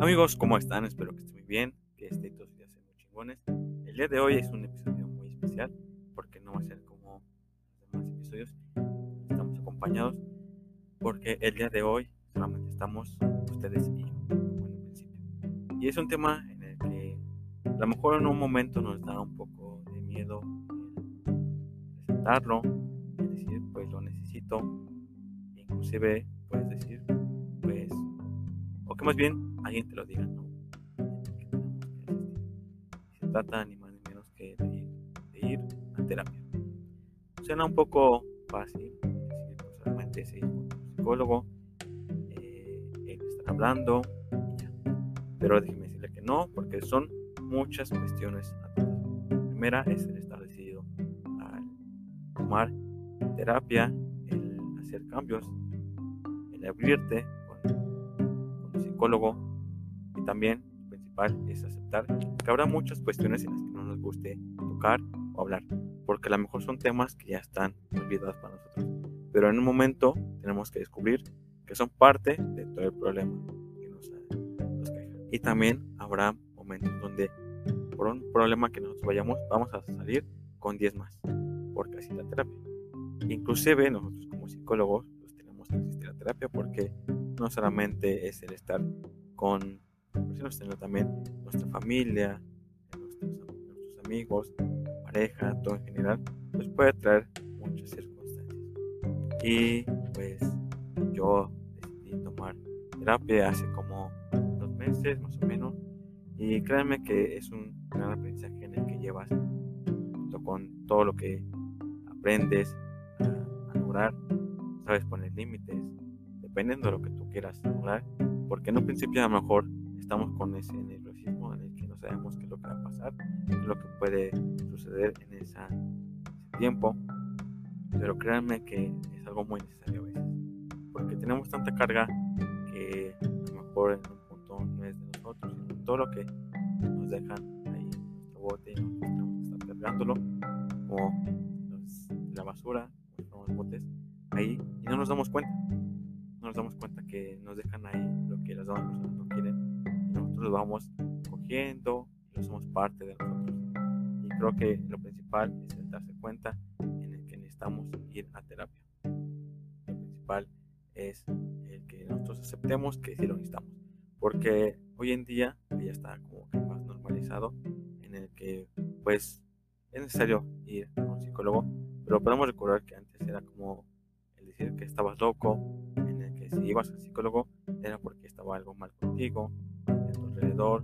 Amigos, ¿cómo están? Espero que estén muy bien, que este todos días muy chingones. El día de hoy es un episodio muy especial porque no va a ser como los demás episodios. Estamos acompañados porque el día de hoy solamente estamos ustedes y yo, como en principio. Y es un tema en el que a lo mejor en un momento nos da un poco de miedo presentarlo, decir, pues lo necesito, inclusive puedes decir, que más bien alguien te lo diga, ¿no? Se trata ni más ni menos que de, de ir a terapia. Suena un poco fácil, decir, pues ir con un psicólogo, eh, él estar hablando. Pero déjeme decirle que no, porque son muchas cuestiones. La primera es el estar decidido al tomar terapia, el hacer cambios, el abrirte psicólogo y también principal es aceptar que habrá muchas cuestiones en las que no nos guste tocar o hablar, porque a lo mejor son temas que ya están olvidados para nosotros, pero en un momento tenemos que descubrir que son parte de todo el problema que nos, nos queja. Y también habrá momentos donde por un problema que nosotros vayamos vamos a salir con 10 más, porque así la terapia. Inclusive nosotros como psicólogos pues tenemos que asistir a terapia porque no solamente es el estar con personas, sino también nuestra familia, nuestros, nuestros amigos, pareja, todo en general, pues puede traer muchas circunstancias. Y pues yo decidí tomar terapia hace como dos meses más o menos y créanme que es un gran aprendizaje en el que llevas junto con todo lo que aprendes a, a lograr, sabes poner límites, dependiendo de lo que tú quieras lograr, porque en un principio a lo mejor estamos con ese nerviosismo en el que no sabemos qué es lo que va a pasar, qué es lo que puede suceder en ese tiempo, pero créanme que es algo muy necesario a veces, porque tenemos tanta carga que a lo mejor en un punto no es de nosotros, sino todo lo que nos dejan ahí en nuestro bote y nosotros tenemos estar cargándolo, los, la basura, como los botes, ahí, y no nos damos cuenta, no nos damos cuenta que nos dejan ahí lo que las demás personas no quieren nosotros lo vamos cogiendo y lo somos parte de nosotros. Y creo que lo principal es el darse cuenta en el que necesitamos ir a terapia. Lo principal es el que nosotros aceptemos que sí lo necesitamos. Porque hoy en día ya está como que más normalizado en el que pues es necesario ir a un psicólogo, pero podemos recordar que antes era como el decir que estabas loco, si ibas al psicólogo era porque estaba algo mal contigo, alrededor,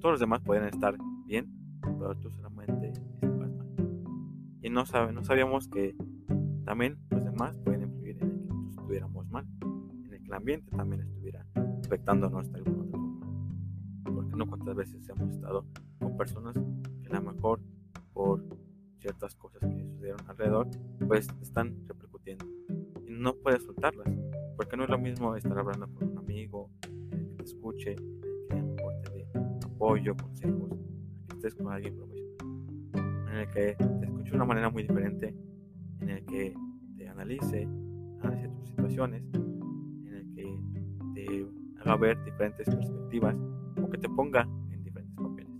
todos los demás podían estar bien, pero tú solamente estabas mal. Y no, sabe, no sabíamos que también los demás pueden influir en el que nosotros estuviéramos mal, en el que el ambiente también estuviera afectándonos de alguna otra forma. Porque no cuántas veces hemos estado con personas que a lo mejor por ciertas cosas que sucedieron alrededor, pues están repercutiendo. Y no puedes soltarlas, porque no es lo mismo estar hablando con un amigo, que te escuche, apoyo, consejos, que estés con alguien profesional, en el que te escuche de una manera muy diferente, en el que te analice, analice tus situaciones, en el que te haga ver diferentes perspectivas o que te ponga en diferentes papeles.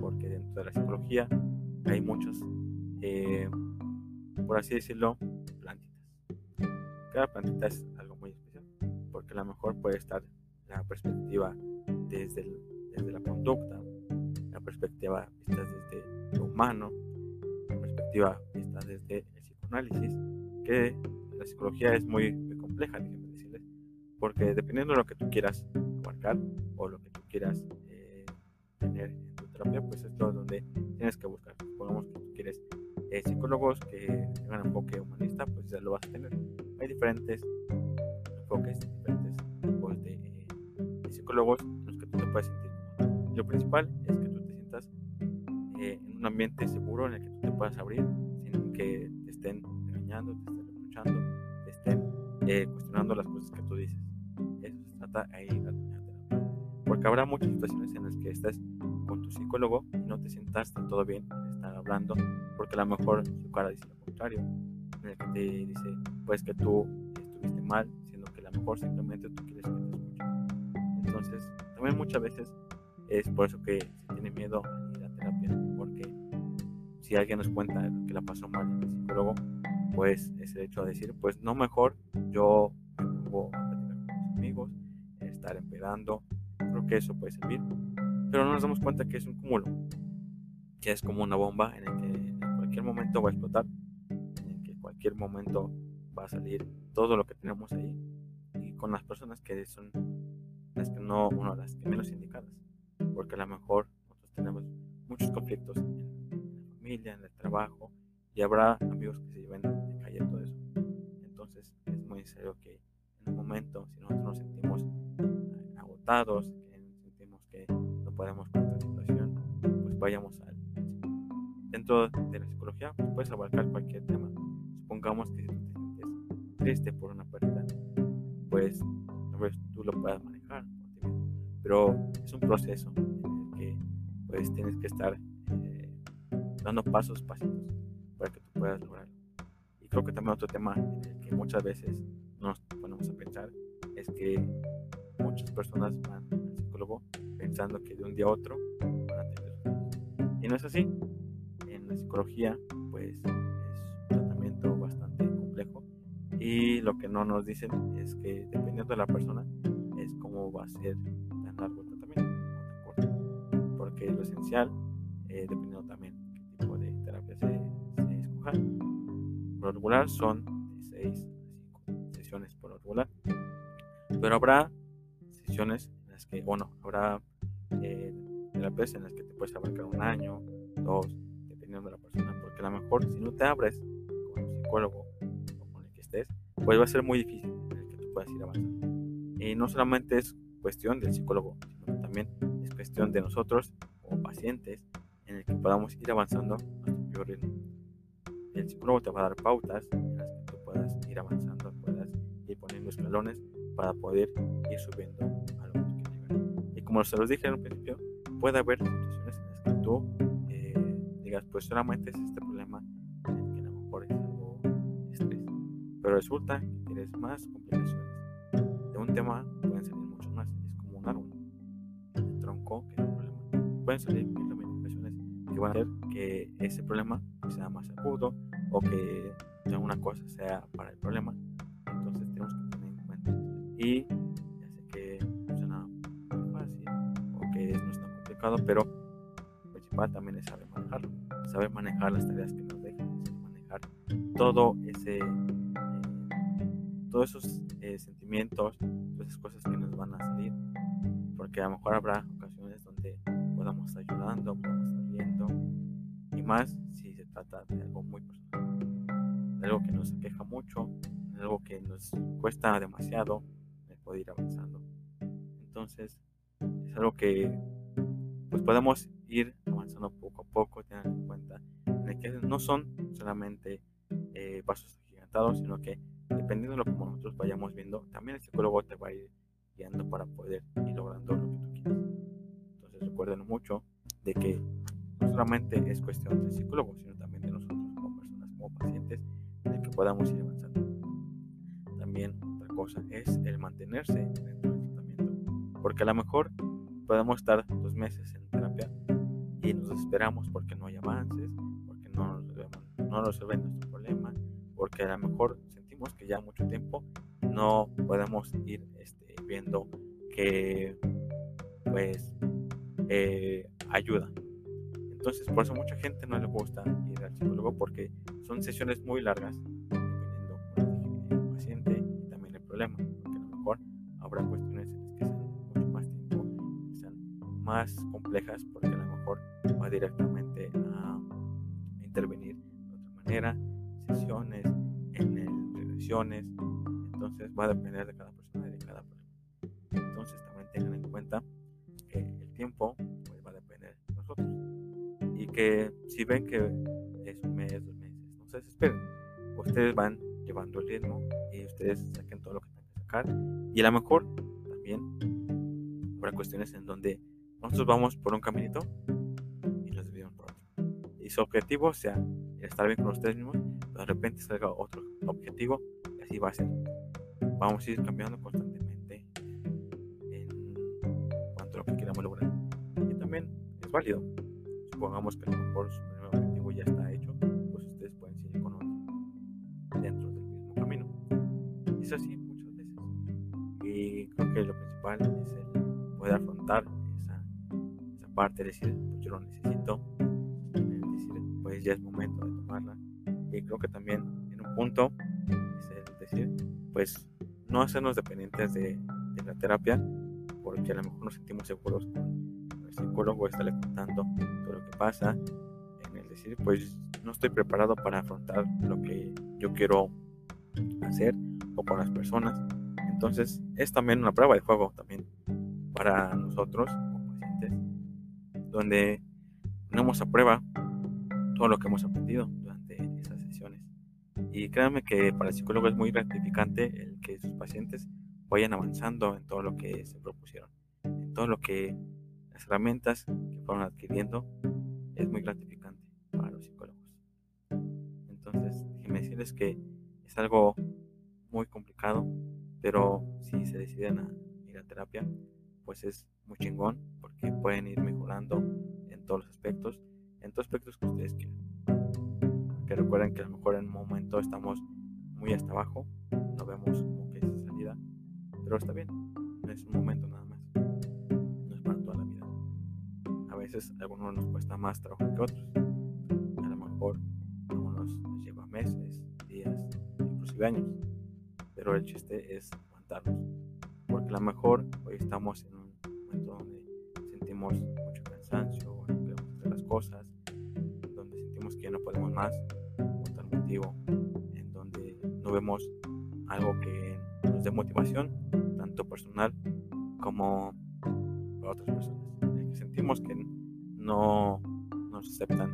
Porque dentro de la psicología hay muchos, eh, por así decirlo, plantitas. Cada plantita es porque a lo mejor puede estar la perspectiva desde el desde la conducta, la perspectiva vista desde lo humano, la perspectiva vista desde el psicoanálisis, que la psicología es muy, muy compleja, déjenme decirles, porque dependiendo de lo que tú quieras abarcar o lo que tú quieras eh, tener en tu terapia, pues esto es donde tienes que buscar. Supongamos que tú quieres eh, psicólogos que tengan enfoque humanista, pues ya lo vas a tener. Hay diferentes enfoques, psicólogos en los que tú te puedes sentir lo principal es que tú te sientas eh, en un ambiente seguro en el que tú te puedas abrir sin que te estén engañando, te estén reprochando, te estén eh, cuestionando las cosas que tú dices. Eso se trata ahí la terapia. Porque habrá muchas situaciones en las que estés con tu psicólogo y no te sientas del todo bien estar hablando, porque a lo mejor su cara dice lo contrario, en el que te dice pues que tú estuviste mal, siendo que a lo mejor simplemente tú quieres que. Entonces, también muchas veces es por eso que se tiene miedo a ir a terapia, porque si alguien nos cuenta que la pasó mal en el psicólogo, pues es el hecho de decir, pues no mejor yo me pongo a platicar con mis amigos, estar empedando, creo que eso puede servir, pero no nos damos cuenta que es un cúmulo, que es como una bomba en el que en cualquier momento va a explotar, en el que en cualquier momento va a salir todo lo que tenemos ahí y con las personas que son las que no, uno, las que menos indicadas, porque a lo mejor nosotros tenemos muchos conflictos en la familia, en el trabajo, y habrá amigos que se lleven de calle todo eso. Entonces es muy necesario que en un momento, si nosotros nos sentimos agotados, que sentimos que no podemos con la situación, pues vayamos al dentro de la psicología, pues puedes abarcar cualquier tema. Supongamos que si tú te sientes triste por una pérdida, pues tú lo puedas manejar, pero es un proceso en el que pues tienes que estar eh, dando pasos, pasitos para que tú puedas lograrlo. Y creo que también otro tema en el que muchas veces nos ponemos a pensar es que muchas personas van al psicólogo pensando que de un día a otro van a tener Y no es así. En la psicología, pues es un tratamiento bastante complejo. Y lo que no nos dicen es que dependiendo de la persona, es cómo va a ser corto. Porque lo esencial, eh, dependiendo también qué tipo de terapia se por lo regular son de 6 a 5 sesiones por regular. Pero habrá sesiones en las que, bueno, habrá eh, terapias en las que te puedes abarcar un año, dos, dependiendo de la persona. Porque a lo mejor si no te abres con un psicólogo o con el que estés, pues va a ser muy difícil en el que tú puedas ir avanzando. Y no solamente es cuestión del psicólogo, que también es cuestión de nosotros como pacientes en el que podamos ir avanzando a nuestro propio ritmo el psicólogo te va a dar pautas en las que tú puedas ir avanzando, puedas ir poniendo escalones para poder ir subiendo a lo que llegar. Y como se los dije en un principio, puede haber situaciones en las que tú eh, digas, pues solamente es este problema en el que a lo mejor es algo estrés. Pero resulta que tienes más complicaciones. De un tema pueden salir problema. Pueden salir mil complicaciones que van a hacer que ese problema sea más agudo o que una cosa sea para el problema. Entonces tenemos que tener en cuenta. Y ya sé que suena muy fácil o que no es tan complicado, pero lo principal también es saber manejarlo. Saber manejar las tareas que nos dejan, saber manejar todo ese, eh, todos esos eh, sentimientos, todas esas cosas que nos van a salir. Porque a lo mejor habrá podamos estar ayudando, podamos estar viendo y más si se trata de algo muy personal, algo que nos queja mucho, algo que nos cuesta demasiado el poder ir avanzando. Entonces, es algo que pues podemos ir avanzando poco a poco, tener en cuenta que no son solamente eh, pasos agigantados, sino que dependiendo de lo que nosotros vayamos viendo, también el psicólogo te va a ir guiando para poder ir logrando recuerden mucho de que no solamente es cuestión del psicólogo, sino también de nosotros como personas, como pacientes, de que podamos ir avanzando. También otra cosa es el mantenerse dentro del tratamiento, porque a lo mejor podemos estar dos meses en terapia y nos esperamos porque no hay avances, porque no nos no resuelven nuestro problema, porque a lo mejor sentimos que ya mucho tiempo no podemos ir este, viendo que pues eh, ayuda entonces, por eso mucha gente no le gusta ir al psicólogo porque son sesiones muy largas, dependiendo del paciente y también el problema. Porque a lo mejor habrá cuestiones en las que sean mucho más tiempo, que sean más complejas, porque a lo mejor va directamente a intervenir de otra manera, sesiones, en el. Entonces, va a depender de cada que si ven que es un mes, dos meses, no se desesperen. Ustedes van llevando el ritmo y ustedes saquen todo lo que tengan que sacar. Y a lo mejor también habrá cuestiones en donde nosotros vamos por un caminito y nos desviamos por otro. Y su objetivo sea estar bien con ustedes mismos, pero de repente salga otro objetivo y así va a ser. Vamos a ir cambiando constantemente en cuanto podemos lograr. Y también es válido. Supongamos que a lo mejor su primer objetivo ya está hecho, pues ustedes pueden seguir con otro dentro del mismo camino. Y es así muchas veces. Y creo que lo principal es el poder afrontar esa, esa parte, decir, pues yo lo necesito, decir, pues ya es momento de tomarla. Y creo que también en un punto es el decir, pues no hacernos dependientes de, de la terapia, porque a lo mejor nos sentimos seguros con el psicólogo, estarle contando que pasa, en el decir, pues no estoy preparado para afrontar lo que yo quiero hacer o con las personas. Entonces es también una prueba de juego también para nosotros como pacientes, donde ponemos a prueba todo lo que hemos aprendido durante esas sesiones. Y créanme que para el psicólogo es muy gratificante el que sus pacientes vayan avanzando en todo lo que se propusieron, en todo lo que las herramientas que fueron adquiriendo, es muy gratificante para los psicólogos. Entonces, déjenme decirles que es algo muy complicado, pero si se deciden a ir a terapia, pues es muy chingón porque pueden ir mejorando en todos los aspectos, en todos los aspectos que ustedes quieran. Que recuerden que a lo mejor en un momento estamos muy hasta abajo, no vemos como que es salida, pero está bien, es un momento nada más, veces a algunos nos cuesta más trabajo que otros, a lo mejor a algunos les lleva meses, días, inclusive años, pero el chiste es aguantarlos, porque a lo mejor hoy estamos en un momento donde sentimos mucho cansancio, hacer las cosas, donde sentimos que ya no podemos más, por tal motivo, en donde no vemos algo que nos dé motivación, tanto personal como para otras personas. Sentimos que no nos aceptan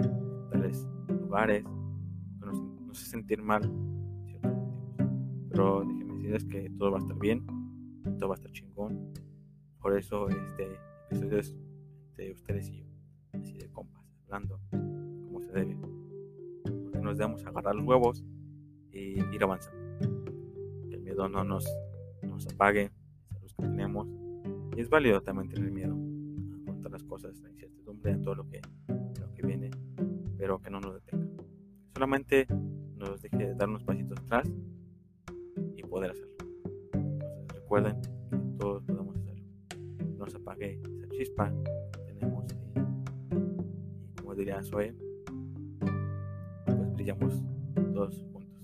en tales lugares, que nos, hace sentir mal. Pero déjenme decirles que todo va a estar bien, todo va a estar chingón. Por eso este episodio es de ustedes y yo, así de compas, hablando como se debe. Porque nos debemos agarrar los huevos y ir avanzando. Que el miedo no nos, nos apague esa luz que tenemos. Y es válido también tener miedo las cosas, la incertidumbre, a todo lo que, lo que viene, pero que no nos detenga. Solamente nos deje dar unos pasitos atrás y poder hacerlo. Entonces recuerden que todos podemos hacerlo. No se apague esa chispa que tenemos y, como diría Zoe, pues brillamos todos juntos.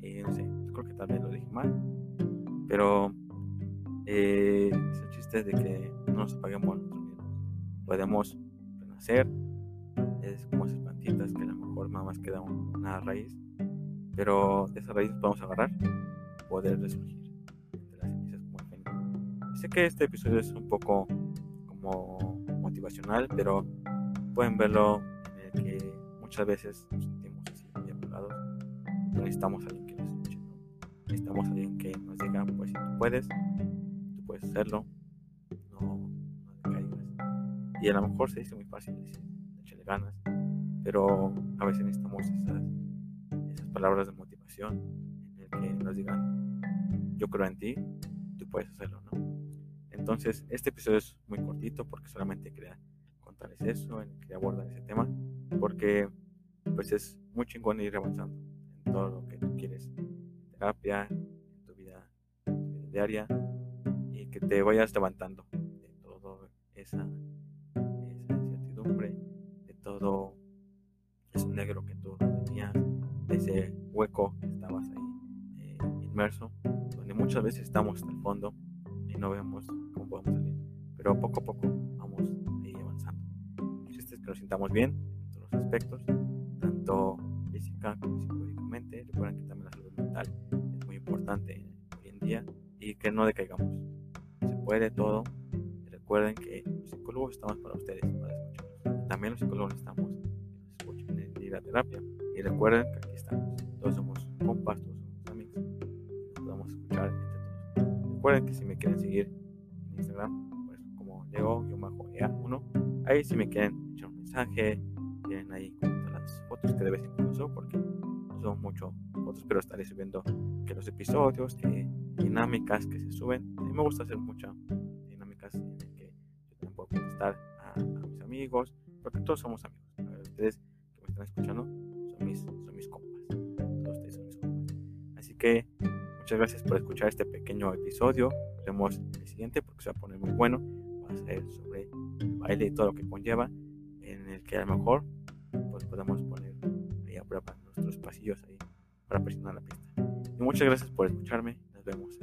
Y no sé, creo que tal vez lo dije mal, pero eh, es el chiste de que no nos apaguemos nosotros mismos. Podemos renacer, es como esas plantitas que a lo mejor nada más queda una raíz, pero de esa raíz podemos agarrar, poder resurgir de las cenizas como el. Sé que este episodio es un poco como motivacional, pero pueden verlo en el que muchas veces nos sentimos así muy apagados. Necesitamos a alguien que nos escuche, ¿no? necesitamos a alguien que nos diga, pues si tú puedes, tú puedes hacerlo. Y a lo mejor se dice muy fácil decir, échale ganas, pero a veces necesitamos esas, esas palabras de motivación en el que nos digan, yo creo en ti, tú puedes hacerlo, ¿no? Entonces, este episodio es muy cortito porque solamente quería contarles eso, quería abordar ese tema, porque pues es muy chingón ir avanzando en todo lo que tú quieres, terapia, en tu vida, diaria, y que te vayas levantando de todo esa, todo ese negro que tú tenías, ese hueco que estabas ahí eh, inmerso, donde muchas veces estamos hasta el fondo y no vemos cómo podemos salir, pero poco a poco vamos ahí avanzando. El chiste es que nos sintamos bien en todos los aspectos, tanto física como psicológicamente. Recuerden que también la salud mental es muy importante hoy en día y que no decaigamos. Se puede todo. Recuerden que los psicólogos estamos para ustedes. También los psicólogos estamos en ir a terapia. Y recuerden que aquí estamos. Todos somos compas, todos somos amigos. Nos podemos escuchar entre todos. Recuerden que si me quieren seguir en Instagram, pues como Leo-EA1, ahí si me quieren echar un mensaje, tienen ahí las fotos que de vez en cuando subo, porque no subo mucho fotos, pero estaré subiendo que los episodios, que dinámicas que se suben. A mí me gusta hacer mucha dinámica podcast en el que yo también puedo contestar a, mis amigos, porque todos somos amigos. ustedes que me están escuchando son mis, son mis compas. Todos ustedes son mis compas. Así que muchas gracias por escuchar este pequeño episodio. Nos vemos en el siguiente porque se va a poner muy bueno. Va a ser sobre el baile y todo lo que conlleva, en el que a lo mejor pues podemos poner ahí a prueba nuestros pasillos ahí para presionar la pista. Y muchas gracias por escucharme. Nos vemos